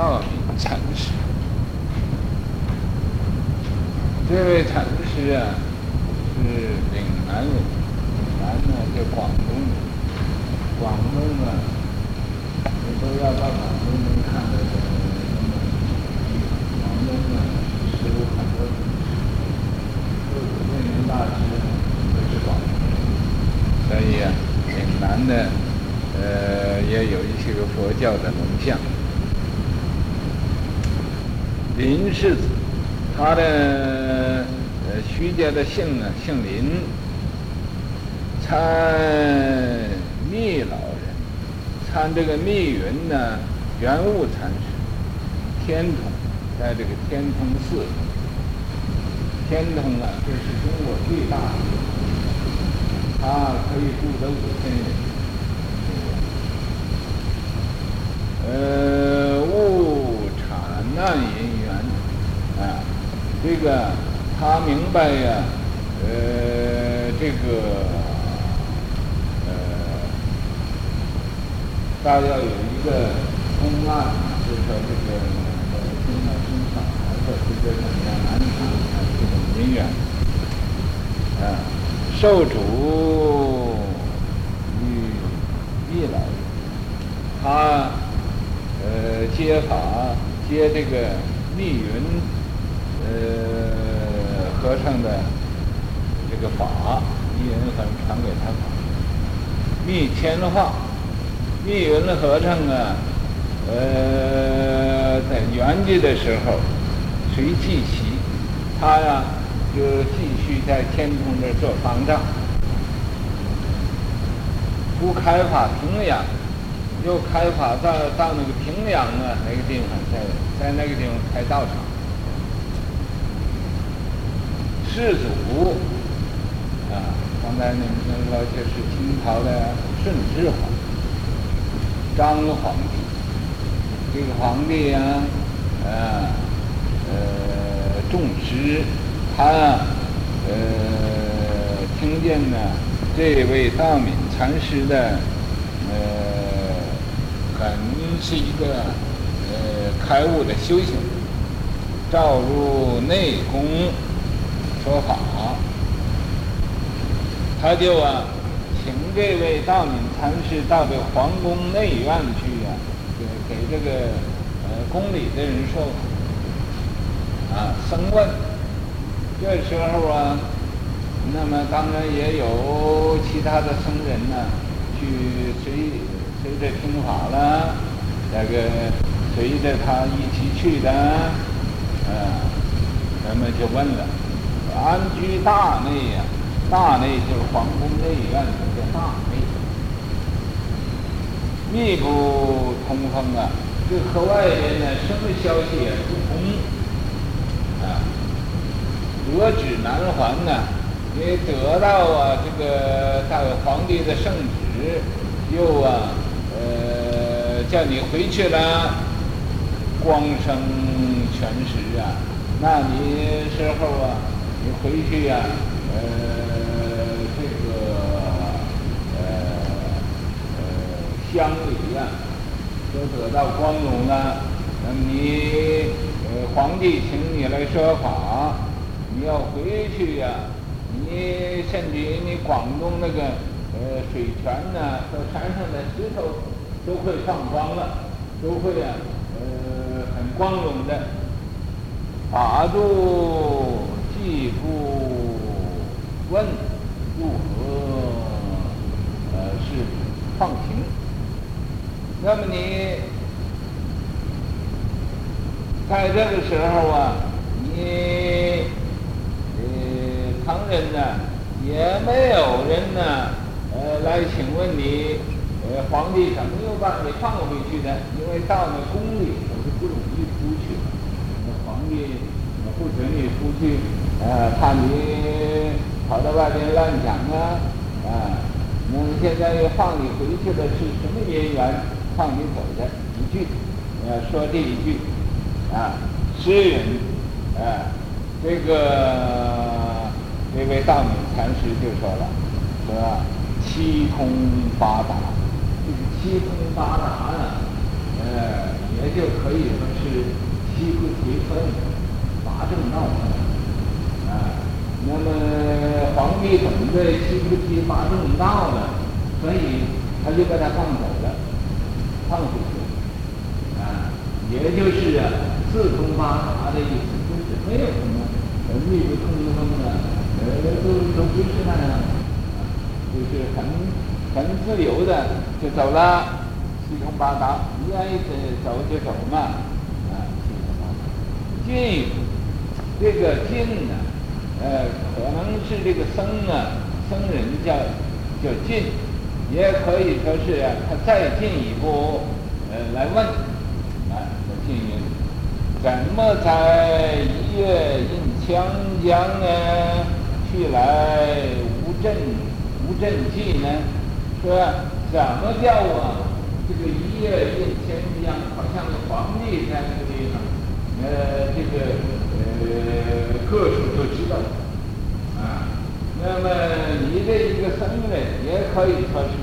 道明禅师。这位禅师啊，是岭南人，岭南呢在广东，广东啊，你都要到广东能看得到那么广东啊，是有很多都是慧能大师都是广东，所以啊，岭南的呃也有一些个佛教的龙像。林世子，他的呃徐家的姓呢，姓林，参密老人，参这个密云呢，圆悟禅师，天童，在这个天童寺，天童啊，这是中国最大的，他可以住得五千人，呃，悟禅难隐。这个他明白呀，呃，这个呃，大要有一个公案，就是说这个呃，生了生小孩的这个怎么样难产啊，这种姻缘啊，受主与密老，他呃接法接这个密云。呃，和尚的这个法，密云和尚传给他法，密签化，密云的和尚啊，呃，在圆寂的时候，随即席，他呀就继续在天童这做方丈，不开法平阳，又开法到到那个平阳啊那个地方，在在那个地方开道场。世祖啊，刚才你们听说就是清朝的顺治皇帝，张皇帝。这个皇帝呀、啊，呃，呃，重视他，呃，听见呢，这位道敏禅师的，呃，很是一个呃开悟的修行，召入内宫。说法，他就啊，请这位道敏禅师到这皇宫内院去、啊，给这个呃宫里的人说，啊，僧问。这时候啊，那么当然也有其他的僧人呢、去随随着听法了，那个随着他一起去的，啊，那么就问了。安居大内呀，大内就是皇宫内院，叫大内，密不通风啊，这和外边呢什么消息也不通啊。得旨难还呢，你得到啊这个大皇帝的圣旨，又啊呃叫你回去了，光生全时啊，那你时候啊。你回去呀、呃，这个呃呃乡里呀、都得到光荣了。那你呃皇帝请你来说法，你要回去呀、你甚至于你广东那个呃水泉呢和山上的石头都会放光了，都会啊呃很光荣的法度。既不问如何呃是放行？那么你在这个时候啊，你呃旁人呢也没有人呢呃来请问你呃皇帝怎么又把你放回去的？因为到了宫里我是不容易出去，那皇帝不准你出去。呃，怕你跑到外边乱讲啊，啊，那么现在又放你回去的是什么因缘？放你走的一句，呃，说这一句，啊，诗人，啊，这个这位大敏禅师就说了，说七通八达，这个七通八达呢，呃，也就可以说是七菩提分八正道啊。那么皇帝懂得七菩提八正道了，所以他就把他放走了，放出去啊，也就是啊四通八达的意思，就是没有什么密不通风的，呃，都都不是那样，就是很很自由的就走了。四通八达，你愿意走就走嘛，啊，四通八达。进，这个进呢，呃，可能是这个僧啊，僧人叫叫进，也可以说是他再进一步，呃，来问，啊，进一步，怎么在一月印枪江呢？去来无賑无賑济呢？说怎么叫啊？这个一月印千江，好像是皇帝在那个地方，呃，这个，各处都知道，啊，那么你这一个僧人也可以说是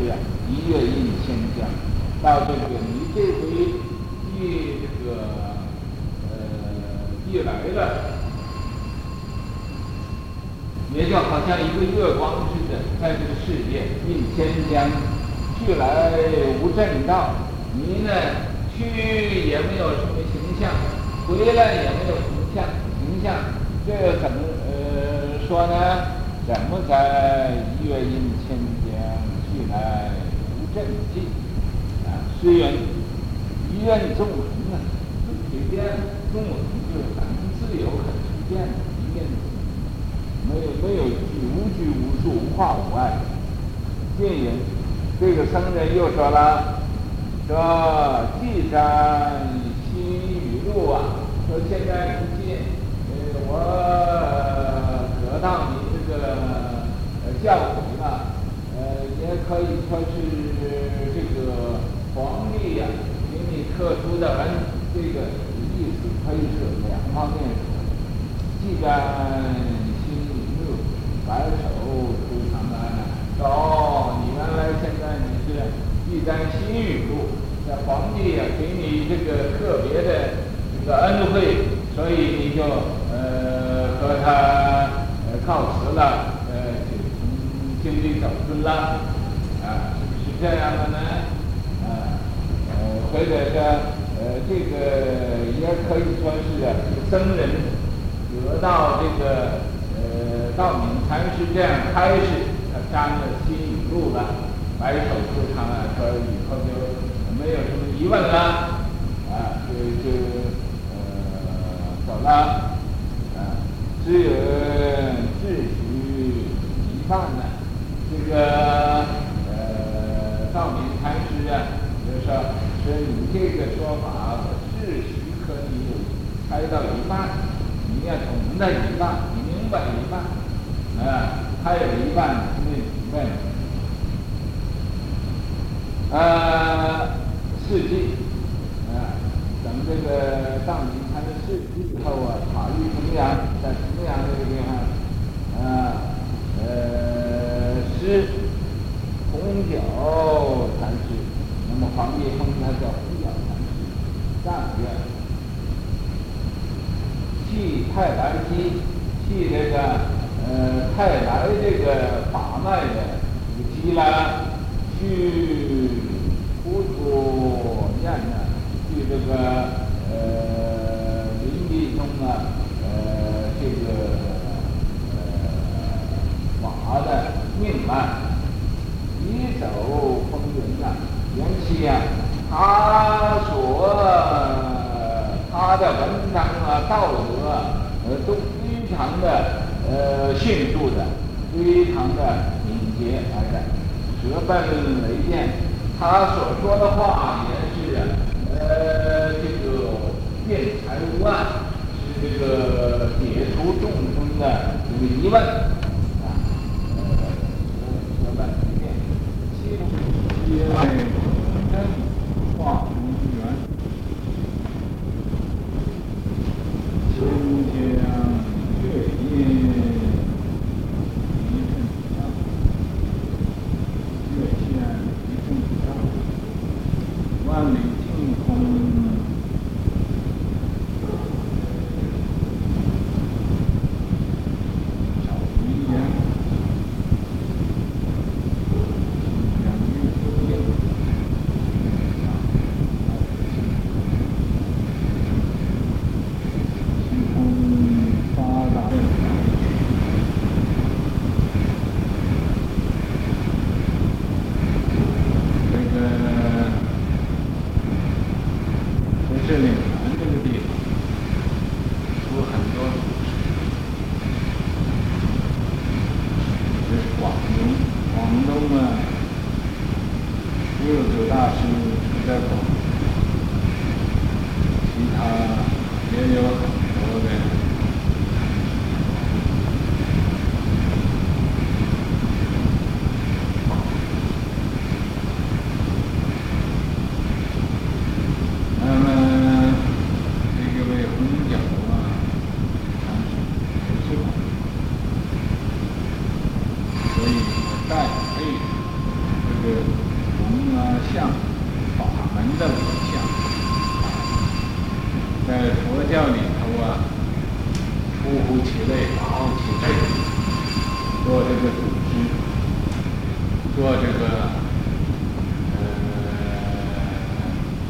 一月一千江，到这个你这回一这个呃一来了，也就好像一个月光似的，在这个世界印千江。去来无正道，你呢去也没有什么形象，回来也没有形象，形象。这个怎么呃说呢？怎么在一月印千江去来无賑济啊？虽云一愿纵横啊，随便纵横就是很自由、很随便的一念，没有没有无拘无束、无话无碍，电影。这个僧人又说了：“说既瞻心雨露啊，说现在如今，呃，我得到你这个教诲了，呃，也可以说是这个皇帝呀、给你特殊的文，这个意思可以是两方面说。既瞻心雨露，白首出长安，哦，你。”原来现在你是一簪心雨露，这皇帝呀、给你这个特别的这个恩惠，所以你就说他呃告辞了，呃就从京里走出了，啊是不是这样的呢，啊呃或者说呃这个也可以说是啊僧人得到这个呃道明禅师这样开始，他沾了心雨露了。白首出场了，说以后就没有什么疑问了，啊，就就呃走了，只有自许一半呢。这个呃道明禅师啊，就是说说你这个说法，我自许可以猜到一半，你要懂得一半，明白一半，啊，还有一半没明白。呃，四季，啊，咱们这个道明禅的四季以后啊，塔玉重阳，在重阳这个地方，啊，呃，师弘晓禅师，那么皇帝封他叫弘晓禅师，上院，系太白机，系这个呃太白这个法脉的这个机啦。去辅助念呢，去这个呃临济中啊，呃这个呃法的命脉，一走风云啊，缘起啊，他所他的文章啊、道德啊，呃都非常的呃迅速的，非常的敏捷来的。得本为见，他所说的话也是呃，这个辩才无碍，这个解除众生的这个疑问啊。呃，得本为见，七通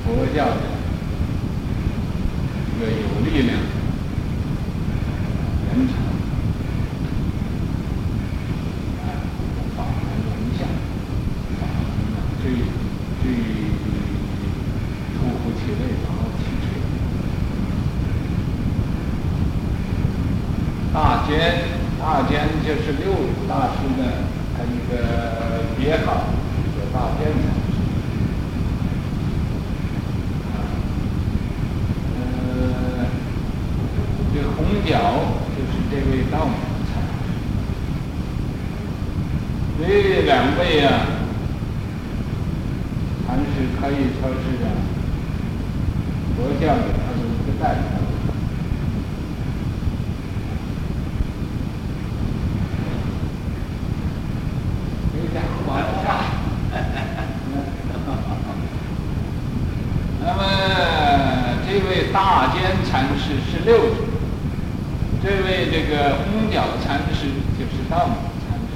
不会掉的。表就是这位道门禅师。因两位啊，禅师可以说是啊，佛教有他的一个代表。那么这位大奸禅师是六祖。这位这个空鸟禅师就是道母禅师。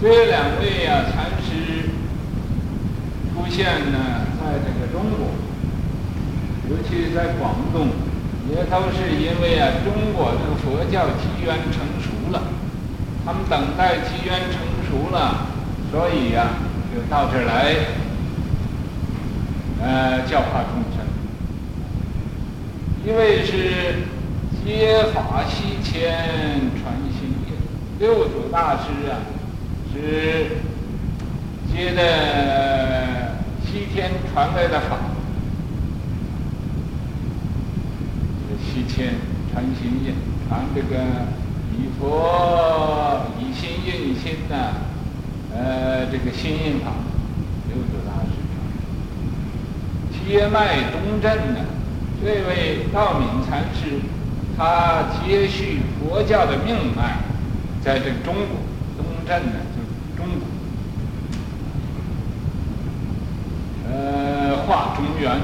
这两位啊禅师出现呢，在这个中国，尤其是在广东，也都是因为啊中国这个佛教机缘成熟了，他们等待机缘成熟了，所以呀、就到这儿来，呃教化众生。一位是接法西迁传心印，六祖大师啊，是接的西天传来的法。西迁传心印，传这个以佛以心印心的，呃，这个心印法，六祖大师。接脉东证的，这位道敏禅师。他接续佛教的命脉，在这中国东镇呢，就是中国，呃，化中原，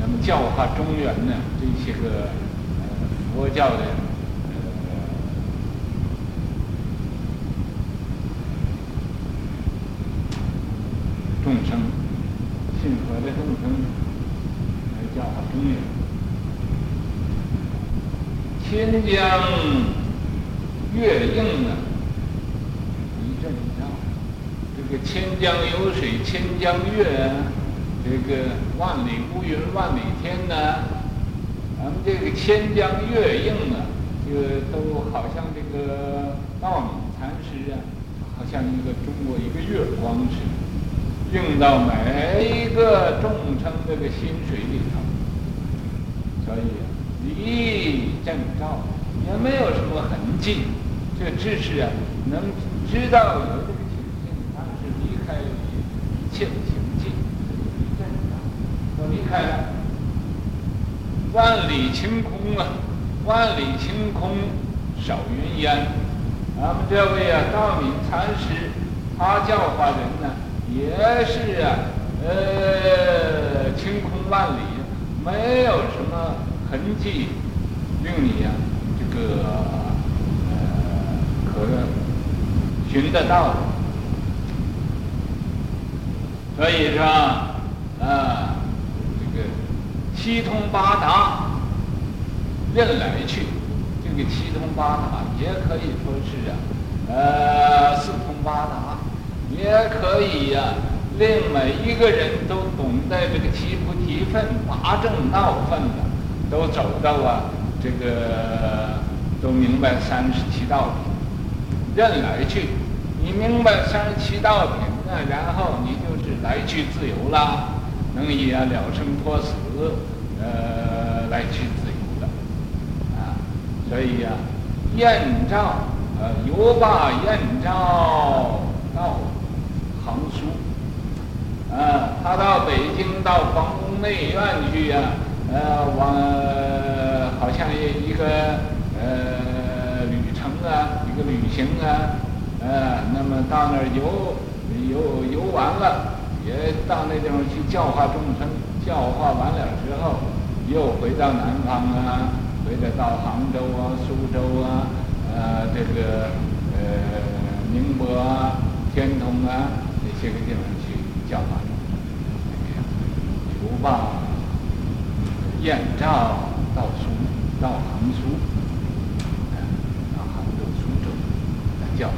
那么教化中原呢，这些个、呃、佛教的。众生，信佛的众生，来教化中原。千江月映啊，一阵飘，这个千江有水千江月啊，这个万里乌云万里天呐，咱们这个千江月映啊，这个都好像这个道明蚕丝啊，好像一个中国一个月光。用到每一个众生这个心水里头。可以。咦正道也没有什么痕迹这知识啊能知道有这个情形当时离开了一切的行迹离开了万里晴空啊万里晴空少云烟咱们这位啊道明禅师他教化人呢也是啊呃晴空万里没有什么痕迹令你呀这个呃可能寻得到所以说啊这个七通八达任来去这个七通八达也可以说是啊呃四通八达也可以呀令每一个人都懂得这个七菩提分八正道分的。都走到啊这个都明白三十七道品，任来去。你明白三十七道品呢，然后你就是来去自由了，能以啊了生脱死，呃，来去自由了，啊，所以呀、啊，燕赵呃游罢燕赵到杭苏，啊，他到北京到皇宫内院去呀、呃，往好像一一个呃旅程啊，一个旅行啊。呃，那么到那儿游游游完了，也到那地方去教化众生，教化完了之后，又回到南方啊，回来到杭州啊、苏州啊，呃，这个呃宁波啊、天童啊这些个地方去教化，游罢燕赵到苏到杭苏，到杭州、苏州来叫。